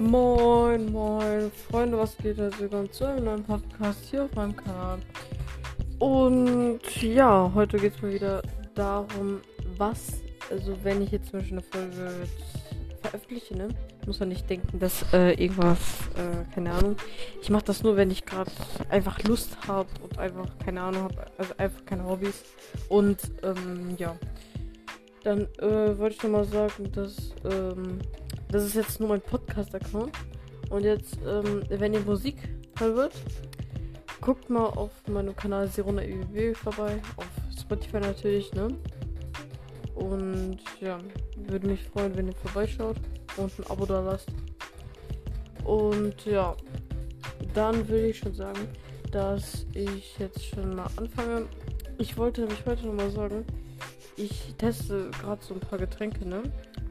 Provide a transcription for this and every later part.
Moin, moin, Freunde, was geht? Also willkommen zu einem neuen Podcast hier auf meinem Kanal. Und ja, heute geht es mal wieder darum, was, also wenn ich jetzt zum Beispiel eine Folge veröffentliche, ne, muss man nicht denken, dass äh, irgendwas, äh, keine Ahnung. Ich mache das nur, wenn ich gerade einfach Lust habe und einfach keine Ahnung habe, also einfach keine Hobbys. Und ähm, ja, dann äh, wollte ich nochmal sagen, dass ähm, das ist jetzt nur mein Podcast-Account. Und jetzt, ähm, wenn ihr Musik hören wird, guckt mal auf meinem Kanal Sirona EWW vorbei. Auf Spotify natürlich, ne? Und ja, würde mich freuen, wenn ihr vorbeischaut und ein Abo da lasst. Und ja, dann will ich schon sagen, dass ich jetzt schon mal anfange. Ich wollte nämlich heute nochmal sagen, ich teste gerade so ein paar Getränke, ne?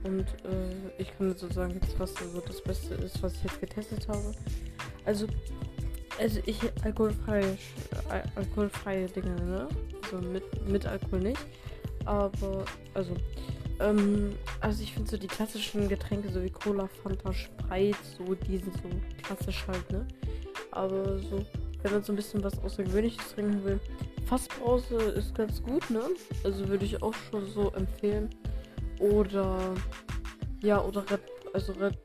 Und äh, ich kann jetzt so sagen, jetzt, was so das Beste ist, was ich jetzt getestet habe. Also, also ich alkoholfreie, äh, alkoholfreie Dinge, ne? Also mit, mit Alkohol nicht. Aber, also, ähm, also ich finde so die klassischen Getränke, so wie Cola, Fanta, Sprite, so, die sind so klassisch halt, ne? Aber so, wenn man so ein bisschen was Außergewöhnliches trinken will, Fassbrause ist ganz gut, ne? Also würde ich auch schon so empfehlen. Oder ja, oder Red, also Red,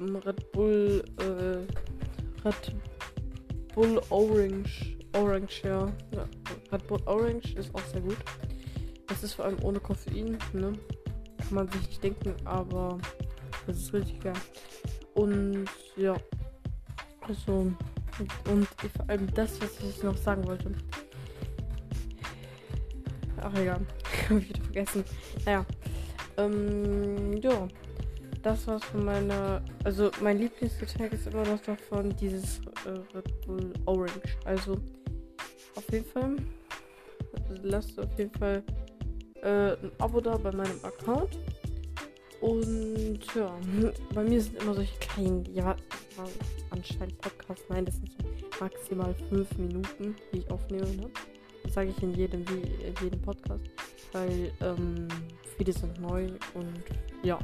Red Bull, äh, Red Bull Orange, Orange, ja. ja. Red Bull Orange ist auch sehr gut. Das ist vor allem ohne Koffein, ne? Kann man sich nicht denken, aber das ist richtig geil. Und ja, also und vor allem das, was ich noch sagen wollte. Ach egal, hab ich wieder vergessen. Naja, ähm, ja. Das war's von meiner. Also, mein Lieblingsgetränk ist immer noch davon dieses äh, Red Bull Orange. Also, auf jeden Fall. Lasst auf jeden Fall äh, ein Abo da bei meinem Account. Und ja, bei mir sind immer solche kleinen, ja, anscheinend Podcasts. Nein, das sind so maximal fünf Minuten, die ich aufnehme. Ne? Das sage ich in jedem, in jedem Podcast. Weil, ähm, Viele sind neu und ja.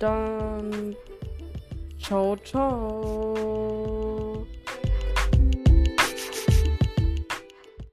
Dann ciao, ciao.